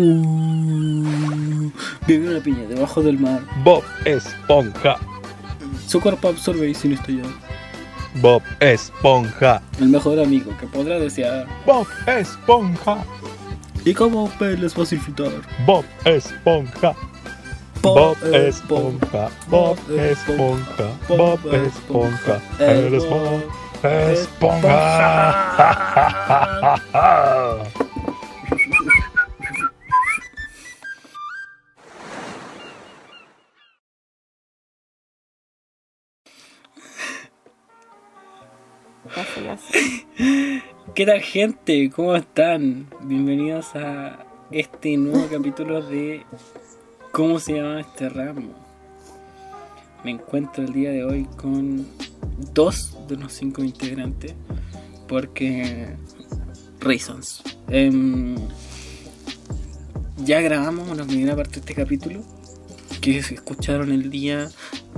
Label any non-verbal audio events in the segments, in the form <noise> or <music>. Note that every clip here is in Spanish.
Uh, vive una piña debajo del mar. Bob Esponja. Su cuerpo absorbe y sin estallar. Bob Esponja. El mejor amigo que podrá desear. Bob Esponja. Y como ver es fácil flotar. Bob Esponja. Bob Esponja. Bob Esponja. Bob Esponja. Eres Bob Esponja. <laughs> tal gente? ¿Cómo están? Bienvenidos a este nuevo <laughs> capítulo de ¿Cómo se llama este ramo? Me encuentro el día de hoy con dos de los cinco integrantes porque reasons. Em, ya grabamos una primera parte de este capítulo que se escucharon el día,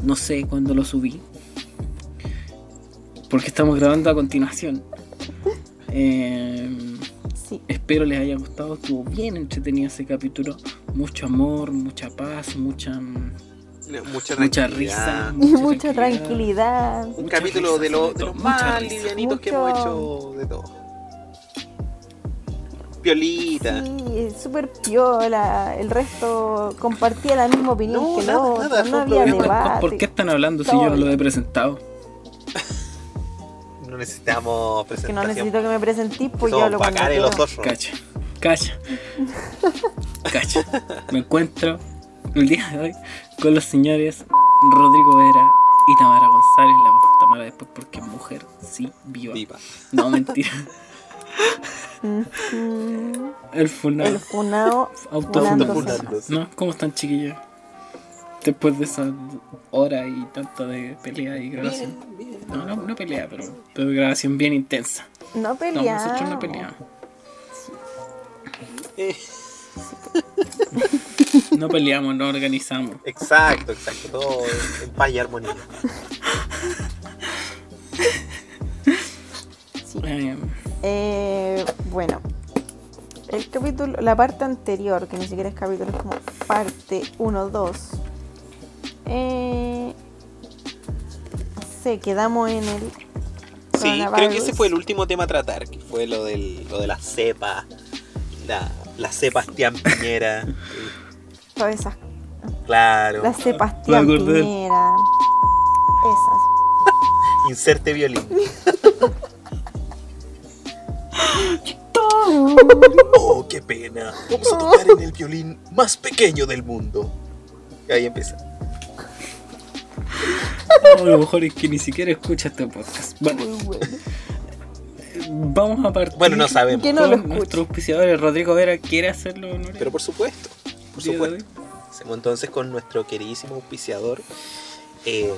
no sé cuándo lo subí, porque estamos grabando a continuación. Sí. Espero les haya gustado, estuvo bien entretenido ese capítulo. Mucho amor, mucha paz, mucha, Mucha, mucha risa. <laughs> Y mucha tranquilidad. Un Mucha capítulo risa, de, lo- sobre de los mucha más risa. livianitos que hemos hecho de todo. Piolita. Sí, súper piola. El resto compartía la misma opinión No, que nada, nada, no había debate. ¿Por qué están hablando si yo no lo he presentado? No necesitamos Que no presentación. necesito que me presentís, pues yo bacanes quiero. los dos. Cacha, cacha, cacha. Me encuentro el día de hoy con los señores Rodrigo Vera y Tamara González. La vamos a Tamara después porque es mujer, sí, viva. Viva. No, mentira. El funado. El funao Autofunado. funándose. ¿No? ¿Cómo están, chiquillos? Después de esa hora y tanto de pelea y grabación. Bien, bien. No, no, no pelea, pero, pero grabación bien intensa. No No, peleamos. nosotros no peleamos. Eh, No peleamos, no organizamos. exacto, exacto. Todo en- en paz y armonía. Sí. Eh, Eh, bueno, el capítulo, la parte anterior, que ni siquiera es capítulo, es como parte 1, 2. Eh, sé, quedamos en el. Sí, creo que ese fue el último tema a tratar, que fue lo, del, lo de la cepa, la, la Sebastián Piñera. <laughs> Todas esas. claro. La acordé. Piñera. Esas. <laughs> Inserte violín. Oh, qué pena. Vamos a tocar en el violín más pequeño del mundo. Y ahí empieza. No, lo mejor es que ni siquiera escucha este podcast. Bueno, Muy bueno. vamos a partir. Bueno, no sabemos. Que no lo nuestro auspiciador, Rodrigo Vera, ¿quiere hacerlo honores? Pero por supuesto, por supuesto. Hacemos entonces con nuestro queridísimo auspiciador. Eh,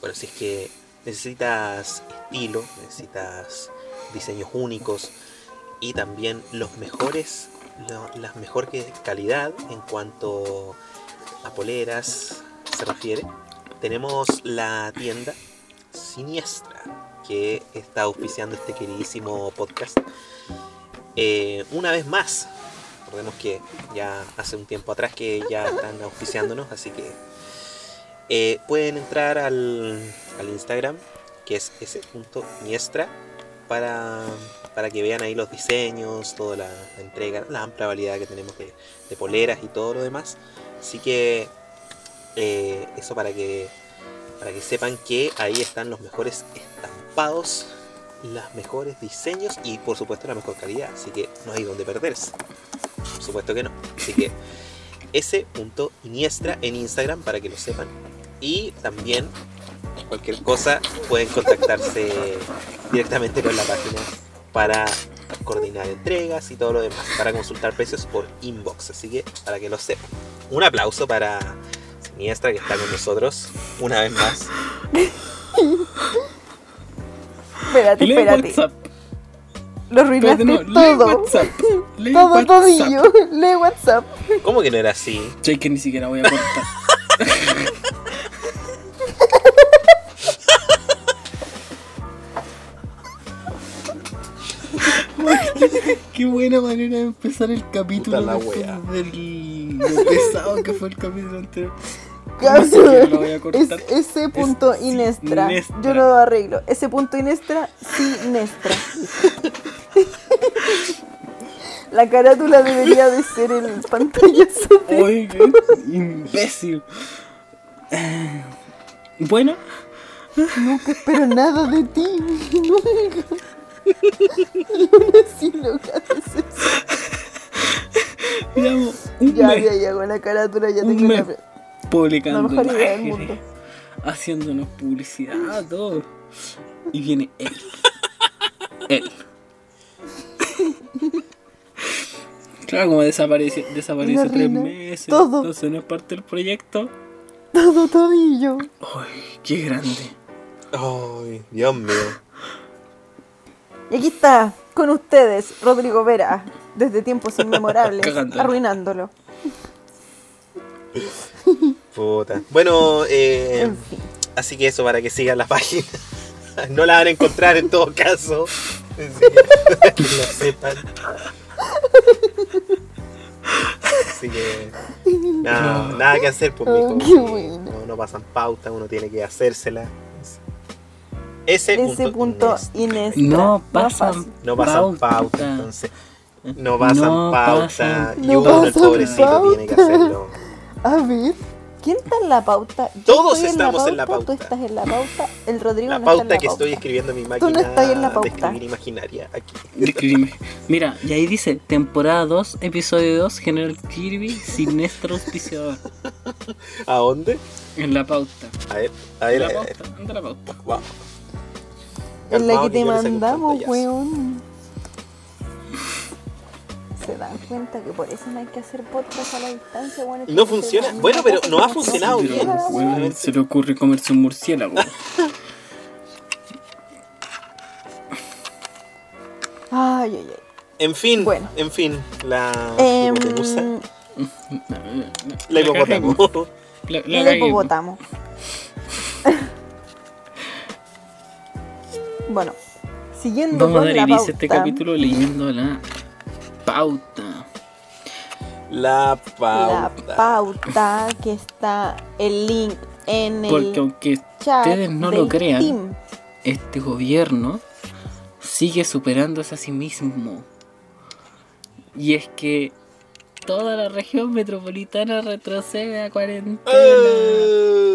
bueno, si es que necesitas estilo, necesitas diseños únicos y también los mejores, lo- la mejor que- calidad en cuanto a poleras se refiere, tenemos la tienda Siniestra que está auspiciando este queridísimo podcast. Eh, una vez más, recordemos que ya hace un tiempo atrás que ya están auspiciándonos, así que eh, pueden entrar al, al Instagram, que es s.niestra, para, para que vean ahí los diseños, toda la, entrega, la amplia variedad que tenemos de, de poleras y todo lo demás. Así que eh, eso para que, para que sepan que ahí están los mejores estampados, los mejores diseños y por supuesto la mejor calidad. Así que no hay donde perderse. Por supuesto que no. Así que s.iniestra en Instagram para que lo sepan. Y también cualquier cosa pueden contactarse directamente con la página para coordinar entregas y todo lo demás, para consultar precios por inbox. Así que para que lo sepan. Un aplauso para Siniestra que está con nosotros una vez más. <laughs> Espérate, Lee espérate. WhatsApp. Lo arruinaste no, lee todo. WhatsApp. Lee Todo WhatsApp. todillo. Lee WhatsApp. ¿Cómo que no era así? Sé que ni siquiera voy a cortar. <laughs> Qué buena manera de empezar el capítulo Puta la wea. del lo pesado que fue el capítulo anterior. No sé es ese punto Es Inestra. sinestra. Yo lo arreglo. Ese punto Inestra, Sinestra. La carátula debería de ser el pantallazo de... Oye, qué imbécil. Eh, Bueno, Nunca espero nada de ti. Nunca. Eso. llevamos un Ya, mes ya, ya, con la carátula ya Un tengo mes. la... publicando La mejor idea del imágenes, mundo. haciéndonos publicidad, todo. Y viene él. Él. Claro, como desaparece, desaparece tres reina, meses. todo. Entonces no es parte del proyecto. Todo todillo. Ay, qué grande. Ay, Dios mío. Y aquí está, con ustedes, Rodrigo Vera, desde tiempos inmemorables, <laughs> arruinándolo. Puta. Bueno, eh, En fin. así que eso para que sigan la página. <laughs> No la van a encontrar en todo caso. Así que, para <laughs> que lo sepan. Así que nada, nada que hacer pues Oh, mijo, <laughs> qué porque bueno. no, no pasan pauta, uno tiene que hacérsela. Ese, Ese punto Inés. No pasan. No pasan pauta, pauta. entonces. No pasan No pauta. pasan- y No uno, el pobrecito, tiene que hacerlo. A ver, ¿quién está en la pauta? ¿Yo Todos estoy estamos en la Tú pauta. estás en la pauta. El Rodrigo La no está en pauta la que pauta. estoy escribiendo en mi Tú máquina no estás en la de pauta. escribir imaginaria. Aquí. Describime. Mira, y ahí dice, temporada 2, episodio 2, General Kirby, siniestro auspiciador. <laughs> ¿A dónde? En la pauta. A ver, a En ver, la a ver. pauta, anda la pauta. Vamos. En la que te mandamos, pantallazo. weón. Se dan cuenta que por eso no hay que hacer podcast a la distancia, weón. No funciona. Bueno, pero no ha funcionado Pero, bien. weón, se le ocurre comerse un murciélago. Ay, ay, ay. En fin, Bueno. en fin, la Em, hipotenusa. La La hipopótamo. La, la hipopótamo. <laughs> bueno, siguiendo Vamos a con dar la inicio a este pauta, capítulo leyendo la pauta. La La pauta. pauta que está el link en el Porque aunque chat ustedes no lo crean, team. este gobierno sigue superándose a sí mismo. Y es que toda la región metropolitana retrocede a cuarentena.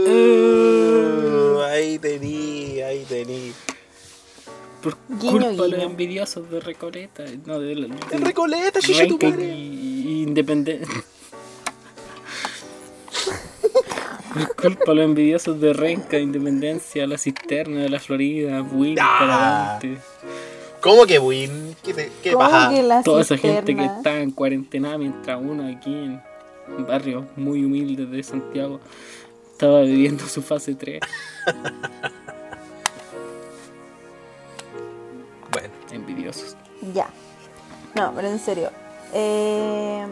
Oh, ahí tení, ahí tení. Por Guiño, culpa de los guiño. envidiosos de Recoleta. No, de, de- En Recoleta, chucha tu madre. y Independencia. Por culpa de los envidiosos de Renca, Independencia, La Cisterna de la Florida, Win, Ah. Caravante. ¿Cómo que Win? ¿Qué, te, qué ¿Cómo pasa? que la Toda esa gente que está en cuarentena mientras uno aquí en barrios muy humildes de Santiago estaba viviendo su fase 3. <laughs> Envidiosos. Ya. No, pero en serio. Eh,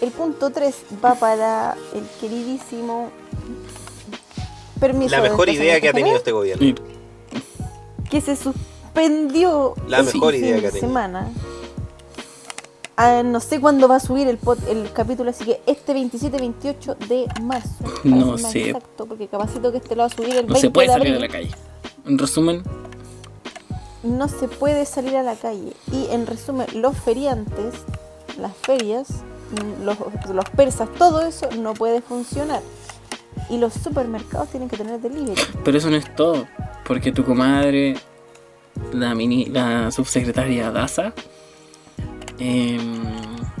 el punto 3 va para el queridísimo permiso la mejor idea que ha tenido este gobierno. Que se suspendió La mejor idea que ha tenido. semana. Ah, no sé cuándo va a subir el, pod- el capítulo, así que este 27-28 de marzo. para No ser más sé. Exacto, porque capacito que este lo va a subir el 20 no se puede de salir de la calle. En resumen, no se puede salir a la calle. Y en resumen, los feriantes, las ferias, los, los persas, todo eso no puede funcionar. Y los supermercados tienen que tener delivery. pero eso no es todo. Porque tu comadre, la, mini, la subsecretaria Daza, em,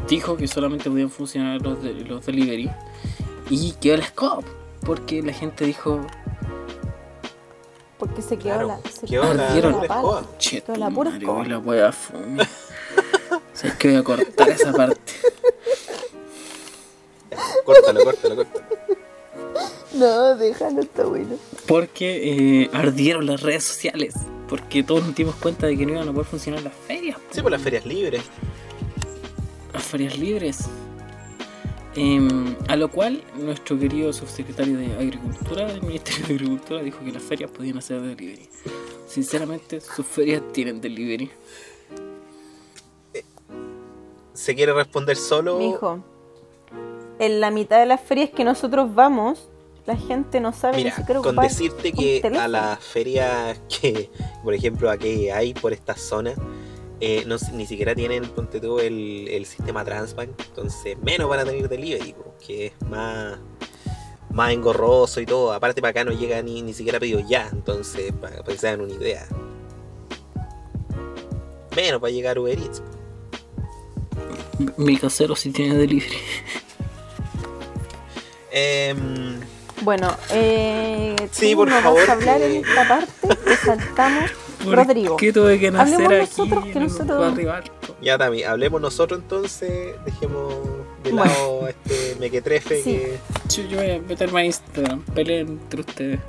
dijo que solamente podían funcionar los, los delivery. Y quedó la SCOP. Porque la gente dijo, Porque se quedó Claro, la, se quedó quedó la- la, la pala. escoba. Che, Pero la pura escoba. la wea fome. ¿Sabes que voy a cortar esa parte? Córtalo, córtalo, córtalo. No, déjalo, está bueno. Porque eh, ardieron las redes sociales. Porque todos nos dimos cuenta de que no iban a poder funcionar las ferias. Sí, por las ferias libres. Las ferias libres. Em, a lo cual nuestro querido subsecretario de Agricultura del Ministerio de Agricultura dijo que las ferias podían hacer delivery. Sinceramente, sus ferias tienen delivery. se quiere responder solo. Mijo, en la mitad de las ferias que nosotros vamos, la gente no sabe Mira, ni siquiera con decirte que a las ferias que, por ejemplo, aquí hay por esta zona, eh, no, ni siquiera tienen, ponte tú, el, el sistema Transbank, entonces menos van a tener delivery, que es más, más engorroso y todo. Aparte, para acá no llega ni, ni siquiera pedido ya, entonces, para, que se hagan una idea. Menos para llegar Uber Eats. Mi casero sí tiene delivery. Em, Bueno, eh, Sí, por no favor, vas a hablar que- en esta parte, te saltamos. ¿Por Rodrigo, qué tuve que nacer hablemos aquí? nosotros, que nosotros- ya, Tami, hablemos nosotros entonces, dejemos de Bueno. lado este mequetrefe Sí. que... Yo, yo voy a meterme a Instagram. Peleen entre ustedes.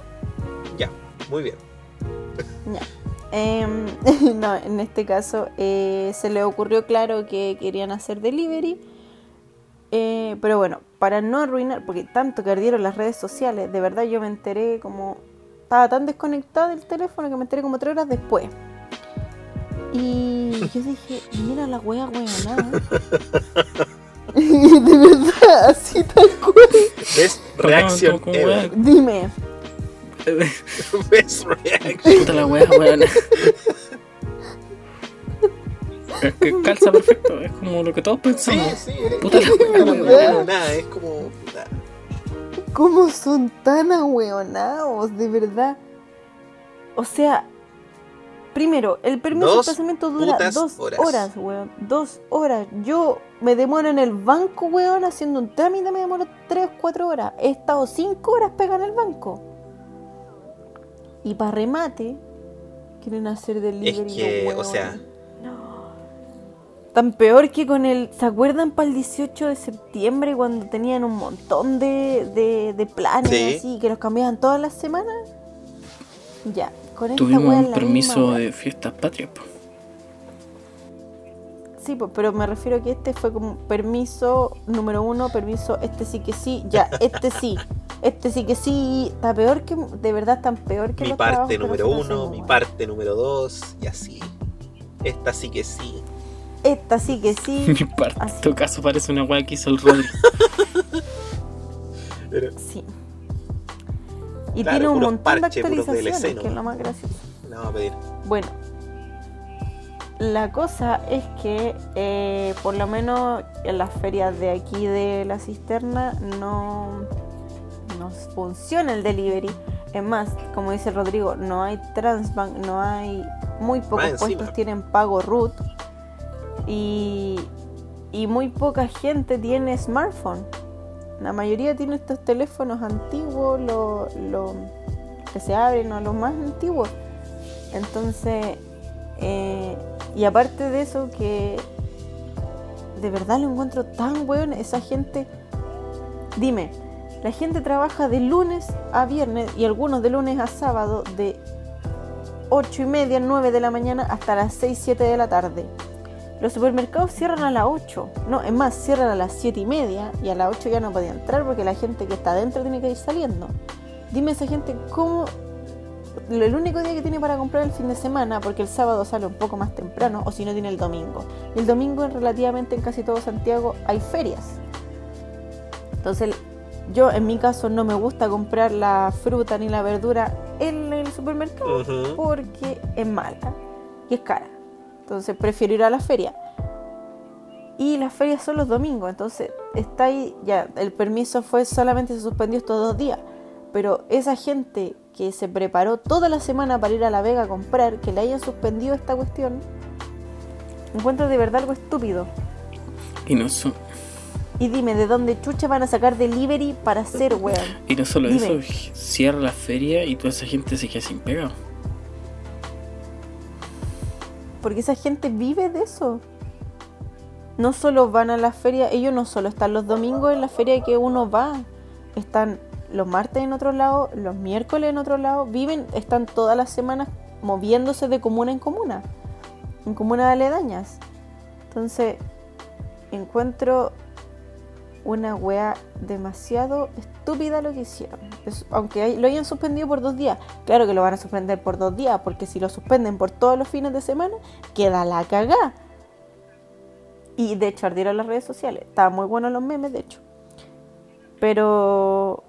Ya, muy bien. Ya. Em, <laughs> no, en este caso eh, se le ocurrió claro que querían hacer delivery. Eh, pero bueno, para no arruinar, porque tanto que ardieron las redes sociales, de verdad yo me enteré como. Estaba tan desconectada del teléfono que me enteré como tres horas después. Y yo dije, mira la wea weonada. <laughs> de verdad, así tal cual. Perdón, reaction ¿cómo ever. wea? Dime, <laughs> Best reaction. Puta la wea, weón. Es que calza perfecto, es como lo que todos Sí, pensamos. sí, eres- Puta la wea, no, nada, es como. ¿Cómo son tan ahueonados, de verdad? O sea, primero, el permiso de Dos desplazamiento dura dos horas. horas. weón. Dos horas. Yo me demoro en el banco, weón, haciendo un trámite, me demoro tres, cuatro horas. He estado cinco horas pegada en el banco. Y para remate, quieren hacer delivery. que, los o sea- Tan peor que con el. ¿Se acuerdan para el 18 de septiembre cuando tenían un montón de, de, de planes Sí. así que los cambiaban todas las semanas? Ya, con esta Tuvimos un la permiso misma de fiestas patrias. po. Sí, pues, pero me refiero a que este fue como permiso número uno, permiso, este sí que sí, ya, <laughs> este sí, este sí que sí, está peor que, de verdad, tan peor que Mi los parte número uno, mi parte número dos, y así. Esta sí que sí. Esta sí que sí, <laughs> Mi parte, en todo caso, parece una wea que hizo el Rodri. <laughs> sí. Y Claro, tiene un montón de actualizaciones, DLC que es nomás. lo más gracioso. Le vamos a pedir. Bueno, la cosa es que eh, por lo menos en las ferias de aquí de la cisterna no, no funciona el delivery. Es más, como dice Rodrigo, no hay Transbank, no hay muy pocos puestos tienen pago root y, muy poca gente tiene smartphone. La mayoría tiene estos teléfonos antiguos, los que se abren o los más antiguos. Entonces, eh, y aparte de eso, que de verdad lo encuentro tan bueno, esa gente. Dime, la gente trabaja de lunes a viernes y algunos de lunes a sábado de 8 y media, 9 de la mañana hasta las 6, 7 de la tarde. Los supermercados cierran a las 8. No, es más, cierran a las 7 y media y a las 8 ya no podía entrar porque la gente que está adentro tiene que ir saliendo. Dime esa gente cómo el único día que tiene para comprar el fin de semana, porque el sábado sale un poco más temprano, o si no tiene el domingo. El domingo relativamente en casi todo Santiago hay ferias. Entonces, yo en mi caso no me gusta comprar la fruta ni la verdura en el supermercado porque es mala y es cara. Entonces prefiero ir a la feria. Y las ferias son los domingos, entonces está ahí, ya, el permiso fue solamente se suspendió estos dos días. Pero esa gente que se preparó toda la semana para ir a La Vega a comprar, que le hayan suspendido esta cuestión, encuentro de verdad algo estúpido. Y no, so- Y dime, ¿de dónde chucha van a sacar delivery para hacer weón? y no solo Dime. eso, cierra la feria y toda esa gente se queda sin pega. Porque esa gente vive de eso. No solo van a la feria, ellos no solo están los domingos en la feria que uno va, están los martes en otro lado, los miércoles en otro lado, viven, están todas las semanas moviéndose de comuna en comuna, en comunas aledañas. Entonces, encuentro una wea demasiado estúpida lo que hicieron. Aunque lo hayan suspendido por dos días, claro que lo van a suspender por dos días, porque si lo suspenden por todos los fines de semana, queda la cagá. Y de hecho ardieron las redes sociales. Estaban muy buenos los memes, de hecho. Pero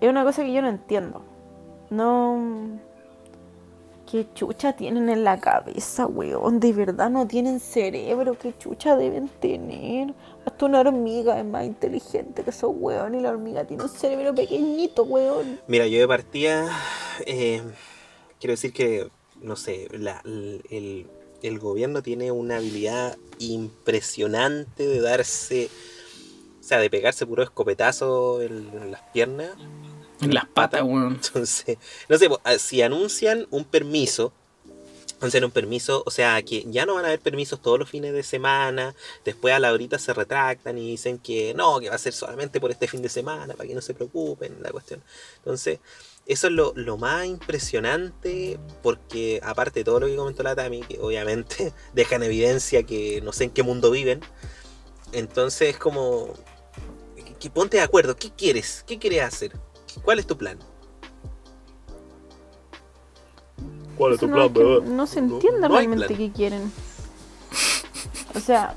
es una cosa que yo no entiendo. No. ¿Qué chucha tienen en la cabeza, weón? De verdad no tienen cerebro. ¿Qué chucha deben tener? Hasta una hormiga es más inteligente que esos weón. Y la hormiga tiene un cerebro pequeñito, weón. Mira, yo de partida eh, quiero decir que, no sé, la- el, el gobierno tiene una habilidad impresionante de darse, o sea, de pegarse puro escopetazo en, en las piernas. En las patas, weón. <laughs> Entonces, no sé, ah, si anuncian un permiso, anuncian un permiso, o sea, que ya no van a haber permisos todos los fines de semana, después a la horita se retractan y dicen que no, que va a ser solamente por este fin de semana, para que no se preocupen, la cuestión. Entonces, eso es lo, lo más impresionante, porque aparte de todo lo que comentó la Tami, que obviamente <laughs> deja en evidencia que no sé en qué mundo viven, entonces es como, ponte de acuerdo, ¿qué quieres? ¿Qué quieres hacer? ¿Cuál es tu plan? ¿Cuál Eso no, es que no se entiende realmente plan. qué quieren. O sea,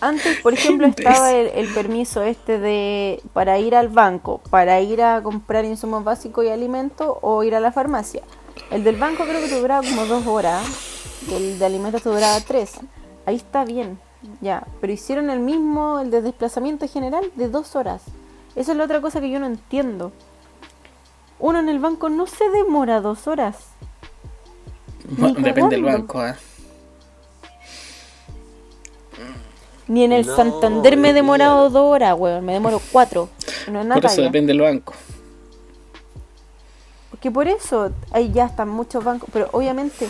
antes, por ejemplo, estaba el, el permiso este de para ir al banco, para ir a comprar insumos básicos y alimentos o ir a la farmacia. El del banco creo que te duraba como dos horas, y el de alimentos te duraba tres. Ahí está bien, ya. Pero hicieron el mismo, el de desplazamiento general, de dos horas. Esa es la otra cosa que yo no entiendo. Uno en el banco no se demora dos horas. Depende del banco, ¿eh? Ni en el No, Santander me he demorado dos horas, weón. Me demoro cuatro. No es nada. Por eso depende del banco. Porque por eso ahí ya están muchos bancos. Pero obviamente,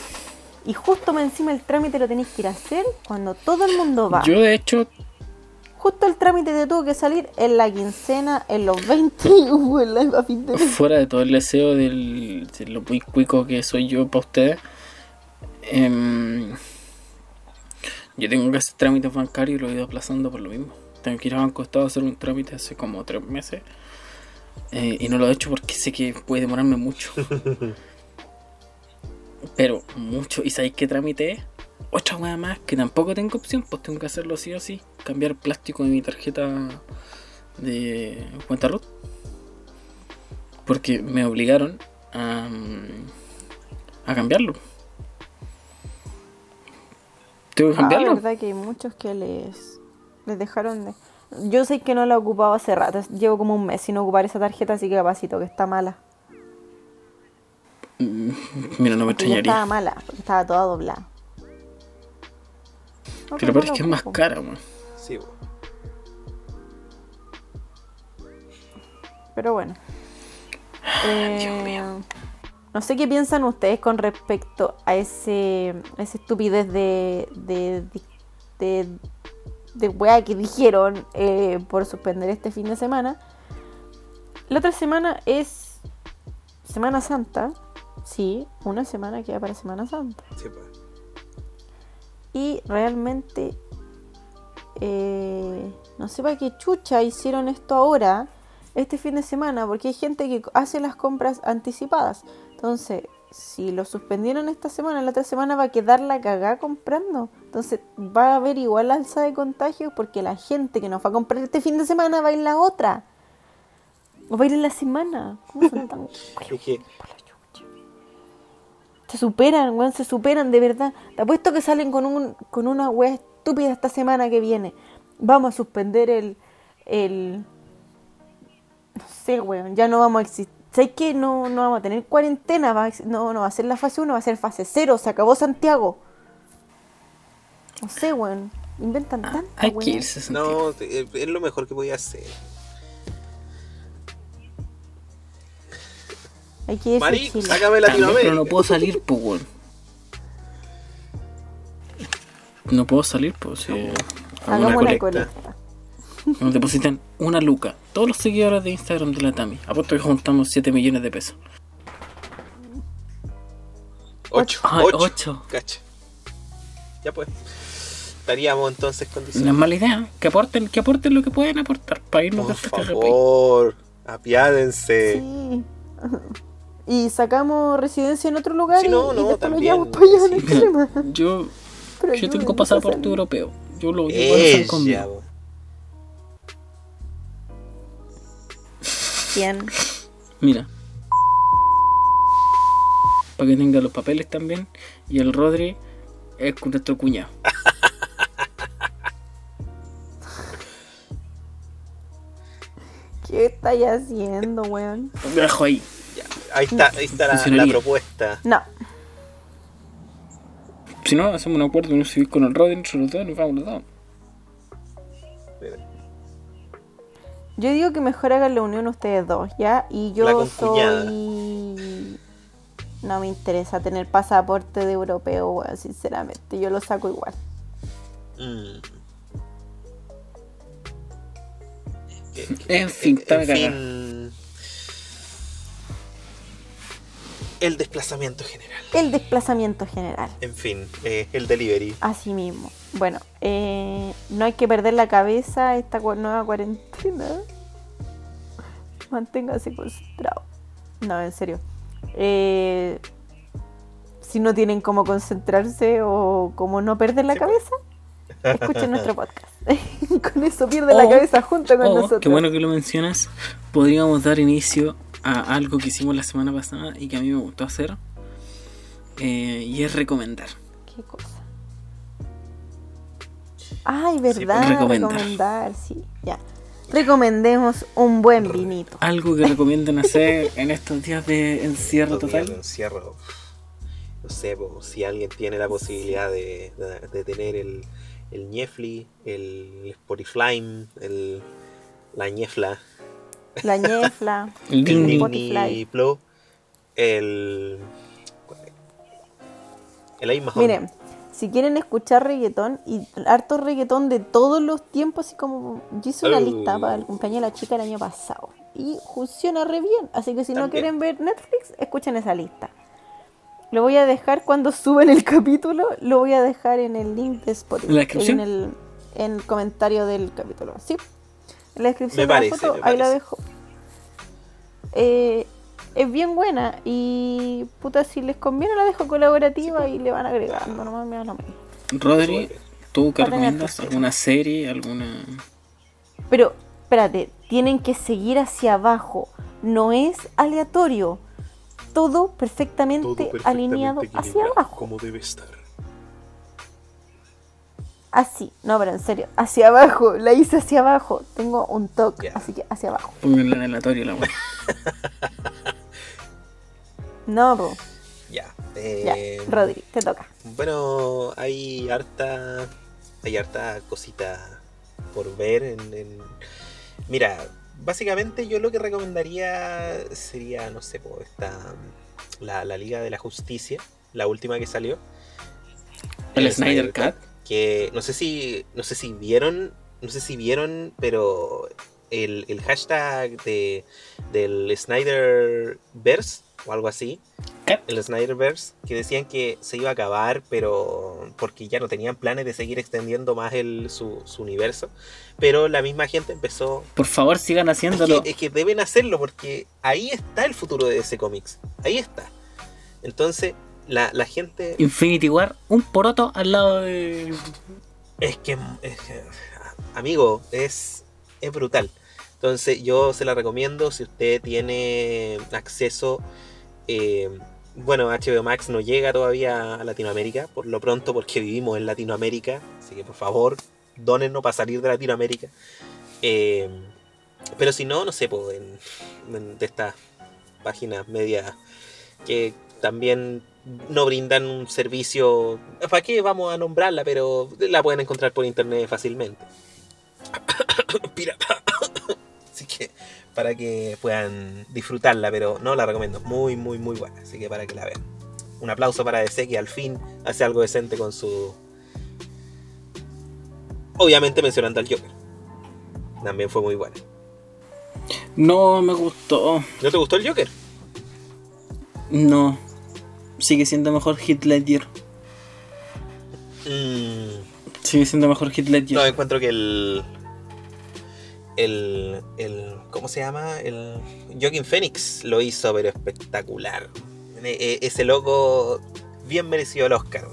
y justo encima el trámite lo tenéis que ir a hacer cuando todo el mundo va. Yo, de hecho, Justo el trámite te tuvo que salir en la quincena, en los 20, weón, <laughs> la- a fin de mes. fuera de todo el deseo del, de lo muy cuico que soy yo para ustedes, em, yo tengo que hacer trámites bancarios y lo he ido aplazando por lo mismo. Tengo que ir a Banco Estado a hacer un trámite hace como tres meses eh, y no lo he hecho porque sé que puede demorarme mucho. <laughs> Pero mucho. ¿Y sabéis qué trámite es? Otra weá más que tampoco tengo opción, pues tengo que hacerlo sí o sí. Cambiar plástico de mi tarjeta de cuenta root. Porque me obligaron a, a cambiarlo. Tengo que Ah, cambiarlo. verdad que hay muchos que les, les dejaron de... Yo sé que no la ocupaba hace rato. Llevo como un mes sin ocupar esa tarjeta, así que capacito que está mala. Mm, Mira, no me ya estaba extrañaría. mala, estaba toda doblada. No, Pero parece la que es más cara, weón. Sí. Pero bueno. <laughs> Eh, no sé qué piensan ustedes con respecto a ese a esa estupidez de de, de, de, que dijeron eh, por suspender este fin de semana. La otra semana es Semana Santa. Sí, una semana queda para Semana Santa. Sí, po. Y realmente eh, no sé para qué chucha hicieron esto ahora, este fin de semana, porque hay gente que hace las compras anticipadas. Entonces, si lo suspendieron esta semana, la otra semana va a quedar la cagada comprando. Entonces, va a haber igual alza de contagios porque la gente que nos va a comprar este fin de semana va a ir la otra. O va a ir en la semana. ¿Cómo son tan <laughs> se superan, weón, se superan de verdad. Te apuesto que salen con un con una estúpida esta semana que viene. Vamos a suspender el el no sé, weón, ya no vamos a existir. ¿Sabes qué? No, no vamos a tener cuarentena, va a no, no va a ser la fase 1, va a ser fase 0, se acabó Santiago. No sé, weón, inventan Ah, tanta hay que irse. Santiago. no, te- es lo mejor que podía hacer. Hay que irse a Mari, sácame Latinoamérica. pero no puedo salir, pues, weón. No puedo salir, pues. Si Hagamos una colecta. colecta. Nos depositan una luca. Todos los seguidores de Instagram de la Tami. Apuesto que juntamos 7 millones de pesos. Ocho. Ay, ocho. ocho. Cacha. Ya pues. Estaríamos entonces No es condicionados. mala idea. Que aporten, que aporten lo que pueden aportar para irnos de Por país. favor, apiádense. Sí. Y sacamos residencia en otro lugar Sí, y, no, y no, lo también, llevamos para allá, no hay sí. Yo, Pero yo tengo a pasaporte salir. europeo. Yo lo estar Ella, conmigo. ¿Quién? Mira. Para que tenga los papeles también. Y el Rodri es con nuestro cuñado. <laughs> ¿Qué estáis haciendo, weón? Lo dejo ahí. Ya, Ahí está, ahí está la, propuesta. No, Si no, hacemos un acuerdo de no subir con el Rodri entre los dos y nos vamos los dos. yo digo que mejor hagan la unión ustedes dos, ¿ya? Y yo soy... No me interesa tener pasaporte de europeo, weón, sinceramente. Yo lo saco igual. Mm. En fin, está en cagada. fin, el desplazamiento general. El desplazamiento general. En fin, eh, el delivery. Así mismo. Bueno, eh, no hay que perder la cabeza esta nueva cuarentena. Manténgase concentrado. No, en serio. Eh, si no tienen cómo concentrarse o cómo no perder la Sí, cabeza, escuchen nuestro <laughs> podcast. <laughs> con eso pierden la O- cabeza junto con Oh, nosotros. qué bueno que lo mencionas. Podríamos dar inicio a algo que hicimos la semana pasada y que a mí me gustó hacer. eh, y es recomendar. ¿Qué cosa? Ay, verdad, pues, recomendar. recomendar, sí, ya. Recomendemos un buen vinito. Algo que recomiendan hacer en estos días de encierro Estos días de total. encierro. No sé, po, si alguien tiene la posibilidad de, de- de tener el, el Ñefli, el Spotify, el, la Ñefla, La ñefla. El el. Spotify. Miren, si quieren escuchar reggaetón y harto reggaetón de todos los tiempos, así como yo hice una Oh. lista para el cumpleaños de la chica el año pasado y funciona re bien. Así que si no quieren ver Netflix, escuchen esa lista. Lo voy a dejar cuando <laughs> suben el capítulo, lo voy a dejar en el link de Spotify. ¿En la descripción? En el, en el comentario del capítulo. Sí. En la descripción Me de parece, la foto, ahí la dejo. Eh, es bien buena y puta si les conviene la dejo colaborativa y le van agregando, nomás me da lo mismo. Rodri, ¿tú qué recomiendas? ¿Alguna serie? ¿Alguna.? Pero, espérate, tienen que seguir hacia abajo. No es aleatorio. Todo perfectamente, Todo perfectamente alineado hacia abajo. Como debe estar. Así, no, pero en serio, hacia abajo. La hice hacia abajo. Tengo un toque, así que hacia abajo. Pónganla en aleatorio la wea. <laughs> No, po. Ya. ya. eh, Rodri, te toca. Bueno, hay harta. Hay harta cosita por ver en, en- Mira, básicamente yo lo que recomendaría sería, no sé, po, esta. La, la Liga de la Justicia, la última que salió. El Snyder Cut. Que no sé si. No sé si vieron. No sé si vieron, pero el, el hashtag de, del Snyderverse o algo así el Snyderverse que decían que se iba a acabar, pero porque ya no tenían planes de seguir extendiendo más el, su, su universo. Pero la misma gente empezó. Por favor, sigan Es haciéndolo. que, es que deben hacerlo porque ahí está el futuro de ese cómics. Ahí está. Entonces, la, la gente. Infinity War, un poroto al lado de. Es que, es que, amigo, es, es brutal. Entonces yo se la recomiendo si usted tiene acceso. eh, bueno, HBO Max no llega todavía a Latinoamérica, por lo pronto porque vivimos en Latinoamérica. Así que por favor, donennos para salir de Latinoamérica. Eh, pero si no, no sé, pues, en- en- de estas páginas medias que también no brindan un servicio. ¿Para qué vamos a nombrarla? Pero la pueden encontrar por internet fácilmente. <coughs> Pirata. <coughs> Así que para que puedan disfrutarla, pero no la recomiendo. Muy, muy, muy buena. Así que para que la vean. Un aplauso para DC que al fin hace algo decente con su. Obviamente mencionando al Joker. También fue muy buena. No me gustó. ¿No te gustó el Joker? No. Sigue siendo mejor Hit Ledger. Mm, Sigue siendo mejor Hit Ledger. No, encuentro que el. El. el ¿Cómo se llama? El. Joaquin Phoenix lo hizo, pero espectacular. E- e- ese loco bien merecido el Oscar.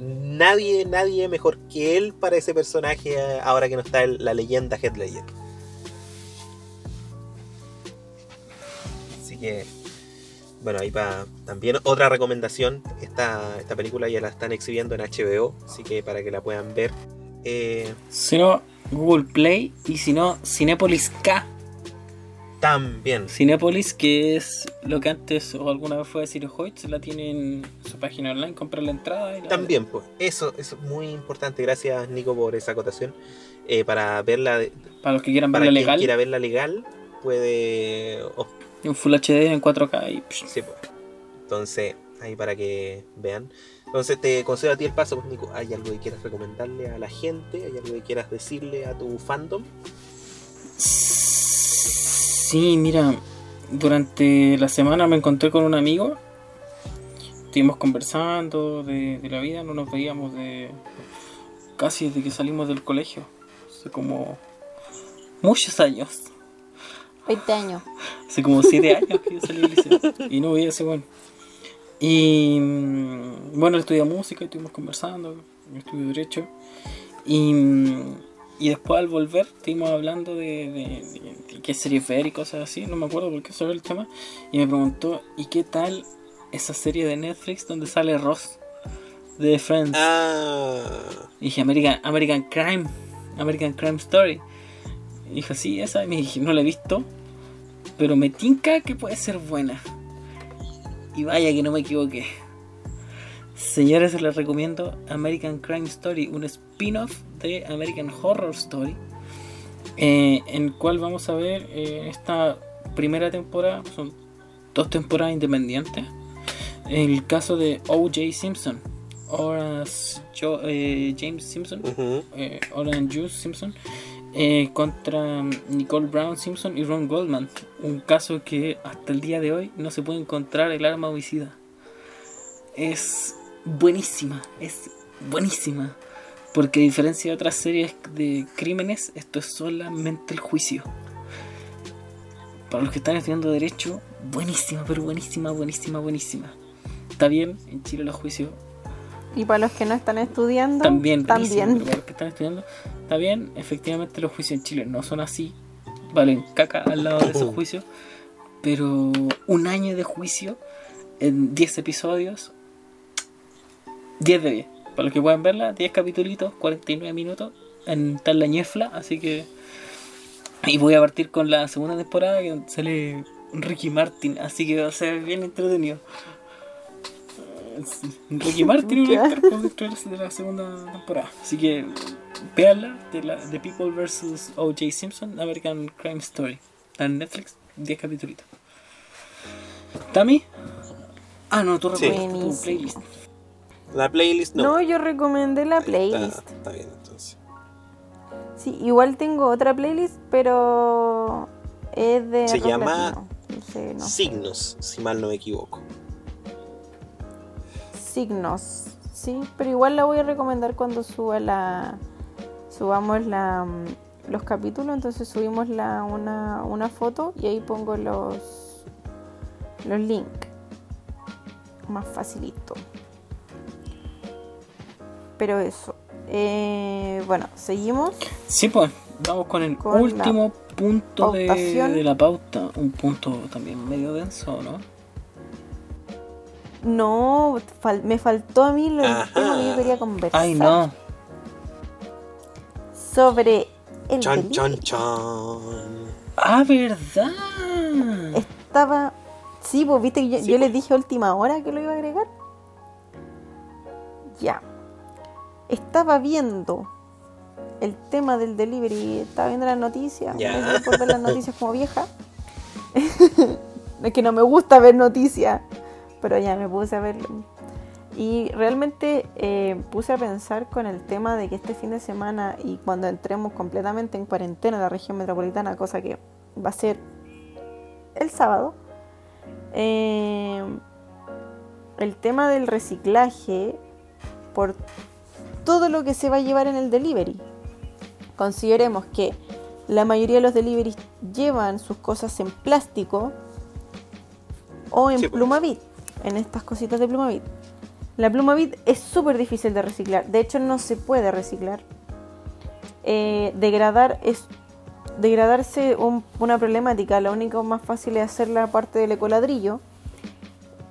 nadie, nadie mejor que él para ese personaje eh, ahora que no está el- la leyenda Heath Ledger. Así que, bueno, ahí para también otra recomendación, esta, esta película ya la están exhibiendo en HBO, así que para que la puedan ver. Eh, Si no, Google Play y si no, Cinepolis K. también, Cinepolis, que es lo que antes o alguna vez fue City Hoyts, la tiene en su página online, compra la entrada y la también, pues, eso, es muy importante, gracias Nico por esa acotación. Eh, para verla, Para los que quieran para verla quien legal, quiera verla legal, puede en Full HD en 4K y Sí, pues. Entonces, ahí para que vean. Entonces te concedo a ti el paso, pues Nico. ¿Hay algo que quieras recomendarle a la gente? ¿Hay algo que quieras decirle a tu fandom? Sí, mira, durante la semana me encontré con un amigo. Estuvimos conversando de, de la vida, no nos veíamos de casi desde que salimos del colegio. Hace como muchos años. 20 años. Hace como 7 años que yo salí del liceo. Y no veía ese bueno. Y mm, bueno, él estudia música, estuvimos conversando, yo estudio Derecho. Y, mm, y después al volver estuvimos hablando de, de- de- de qué series ver y cosas así, no me acuerdo por qué sobre el tema. Y me preguntó, ¿y qué tal esa serie de Netflix donde sale Ross de Friends? Ah, Y dije, American, American Crime, American Crime Story. Y dijo, sí, esa. Y me dije, no la he visto, pero me tinca que puede ser buena. Y vaya que no me equivoqué. Señores, les recomiendo American Crime Story, un spin-off de American Horror Story, eh, en el cual vamos a ver eh, esta primera temporada, son dos temporadas independientes, el caso de O.J. Simpson, Jo- eh, James Simpson, ujú. eh, Orange Juice Simpson eh, contra Nicole Brown Simpson y Ron Goldman. Un caso que hasta el día de hoy no se puede encontrar el arma homicida. Es buenísima, es buenísima. Porque a diferencia de otras series de crímenes, esto es solamente el juicio. Para los que están estudiando derecho, buenísima, pero buenísima, buenísima, buenísima. Está bien, en Chile los juicios Y para los que no están estudiando, también, también. pero para los que están estudiando, está bien, efectivamente los juicios en Chile no son así, valen caca al lado de esos juicios, pero un año de juicio en 10 episodios, 10 de 10. Para los que puedan verla, 10 capítulos, 49 minutos en tal la ñefla, así que... Y voy a partir con la segunda temporada que sale Ricky Martin, así que va a ser bien entretenido. <laughs> Ricky Martin <laughs> un por dentro de la- de la segunda temporada. Así que veanla de la The People vs. O.J. Simpson, American Crime Story. Está en Netflix, 10 capítulos. ¿Tami? Ah, no, tú Sí. recomiendas tu Buenísimo. playlist. La playlist no. No, yo recomendé la Ahí playlist. Está, está bien, entonces. Sí, igual tengo otra playlist, pero es de Se llama no sé. Signos, si mal no me equivoco. Signos. Sí, pero igual la voy a recomendar cuando suba la subamos la mm, los capítulos, entonces subimos la una, una foto y ahí pongo los los links. Más facilito. Pero eso. Eh, bueno, seguimos. Sí, pues, vamos con el Con último punto de, de la pauta. Un punto también medio denso, ¿no? No, fal- me faltó a mí lo tema que yo quería conversar. Ay, no. Sobre el Chon, delivery. chon, chon. Ah, ¿verdad? Estaba. Sí, pues viste que yo, Sí, yo pues. les dije a última hora que lo iba a agregar. Ya. Estaba viendo el tema del delivery. Estaba viendo las noticias. Dio por ver las noticias como vieja. <laughs> es que no me gusta ver noticias. Pero ya me puse a verlo. Y realmente eh, puse a pensar con el tema de que este fin de semana y cuando entremos completamente en cuarentena en la región metropolitana, cosa que va a ser el sábado, eh, el tema del reciclaje por todo lo que se va a llevar en el delivery. Consideremos que la mayoría de los deliveries llevan sus cosas en plástico o en Sí, pues. plumavit, en estas cositas de plumavit. La pluma bit es súper difícil de reciclar. De hecho, no se puede reciclar. Eh, degradar es degradarse un- una problemática. Lo único más fácil es hacer la parte del ecoladrillo.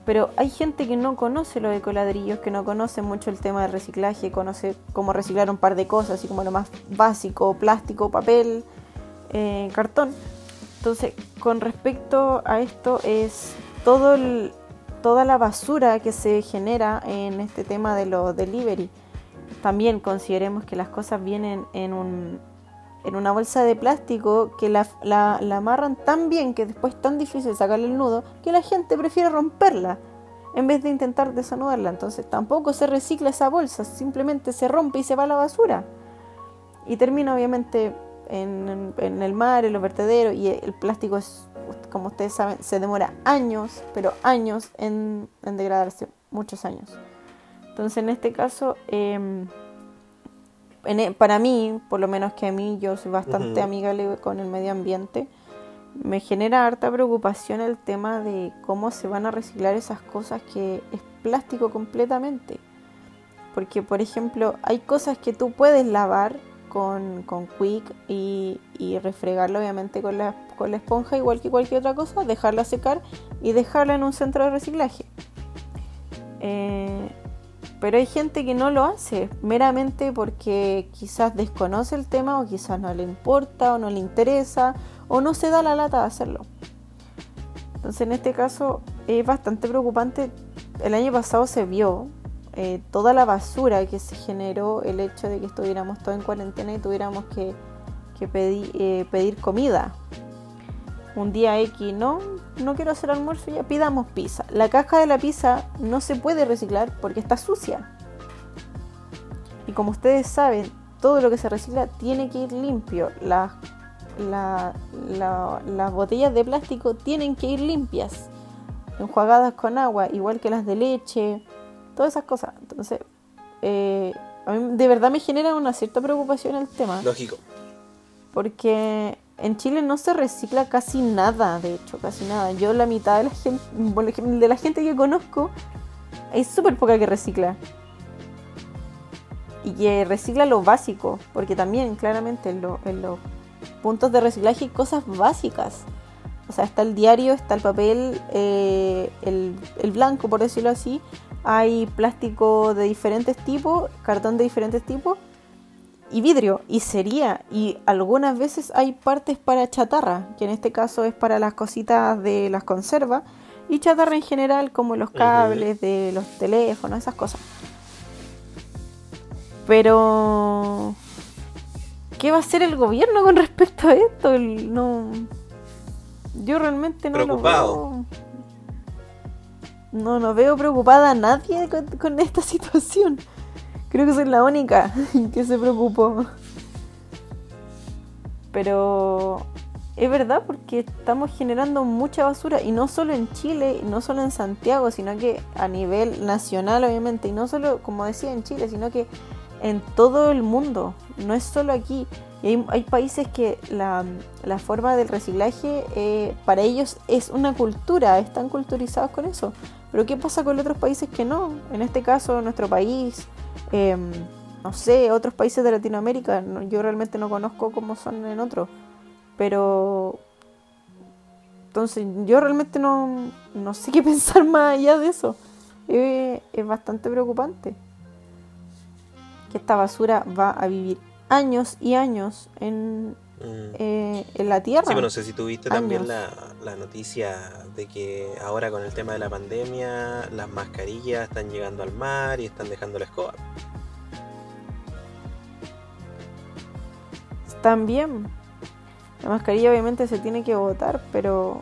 Pero hay gente que no conoce los ecoladrillos, que no conoce mucho el tema del reciclaje, conoce cómo reciclar un par de cosas, así como lo más básico, plástico, papel, eh, cartón. Entonces, con respecto a esto, es todo el- toda la basura que se genera en este tema de los delivery. También consideremos que las cosas vienen en, un, en una bolsa de plástico que la, la- amarran tan bien que después es tan difícil sacarle el nudo que la gente prefiere romperla en vez de intentar desanudarla. Entonces tampoco se recicla esa bolsa, simplemente se rompe y se va a la basura. Y termina obviamente en, en el mar, en los vertederos, y el plástico es, como ustedes saben, se demora años, pero años en, en degradarse, muchos años. Entonces en este caso, eh, en e- para mí, por lo menos que a mí, yo soy bastante Ujú. amigable con el medio ambiente, me genera harta preocupación el tema de cómo se van a reciclar esas cosas que es plástico completamente. Porque, por ejemplo, hay cosas que tú puedes lavar con, con Quick y, y refregarlo obviamente con la, con la esponja, igual que cualquier otra cosa, dejarla secar y dejarla en un centro de reciclaje. Eh, pero hay gente que no lo hace, meramente porque quizás desconoce el tema o quizás no le importa o no le interesa o no se da la lata de hacerlo. Entonces en este caso es bastante preocupante. El año pasado se vio eh, toda la basura que se generó el hecho de que estuviéramos todos en cuarentena y tuviéramos que, eh, pedir comida. Un día X, no, no quiero hacer almuerzo, ya pidamos pizza. La caja de la pizza no se puede reciclar porque está sucia. Y como ustedes saben, todo lo que se recicla tiene que ir limpio. Las, la- la- las botellas de plástico tienen que ir limpias, enjuagadas con agua, igual que las de leche, todas esas cosas. Entonces, eh, a mí de verdad me genera una cierta preocupación el tema. Lógico. Porque en Chile no se recicla casi nada, de hecho, casi nada. Yo la mitad de la gente, por ejemplo, de la gente que conozco, hay súper poca que recicla. Y que recicla lo básico, porque también claramente en, lo- en los puntos de reciclaje hay cosas básicas. O sea, está el diario, está el papel, eh, el, el blanco, por decirlo así. Hay plástico de diferentes tipos, cartón de diferentes tipos y vidrio y sería y algunas veces hay partes para chatarra que en este caso es para las cositas de las conservas y chatarra en general como los cables de los teléfonos esas cosas. Pero qué va a hacer el gobierno con respecto a esto El- no yo realmente no Preocupado. lo veo no no veo preocupada a nadie con, con esta situación Creo que soy la única <laughs> que se preocupó. Pero es verdad porque estamos generando mucha basura y no solo en Chile, no solo en Santiago, sino que a nivel nacional obviamente, y no solo, como decía, en Chile, sino que en todo el mundo, no es solo aquí. Y hay, hay países que la, forma del reciclaje eh, para ellos es una cultura, están culturizados con eso. Pero ¿qué pasa con otros países que no? En este caso, nuestro país, eh, no sé, otros países de Latinoamérica, no- yo realmente no conozco cómo son en otros, pero entonces yo realmente no, no sé qué <laughs> pensar más allá de eso. Es bastante preocupante que esta basura va a vivir años y años en, Mm. eh, en la tierra. Sí, pero no sé si tuviste también la, la noticia de que ahora con el tema de la pandemia las mascarillas están llegando al mar y están dejando la escoba. También. La mascarilla obviamente se tiene que botar, pero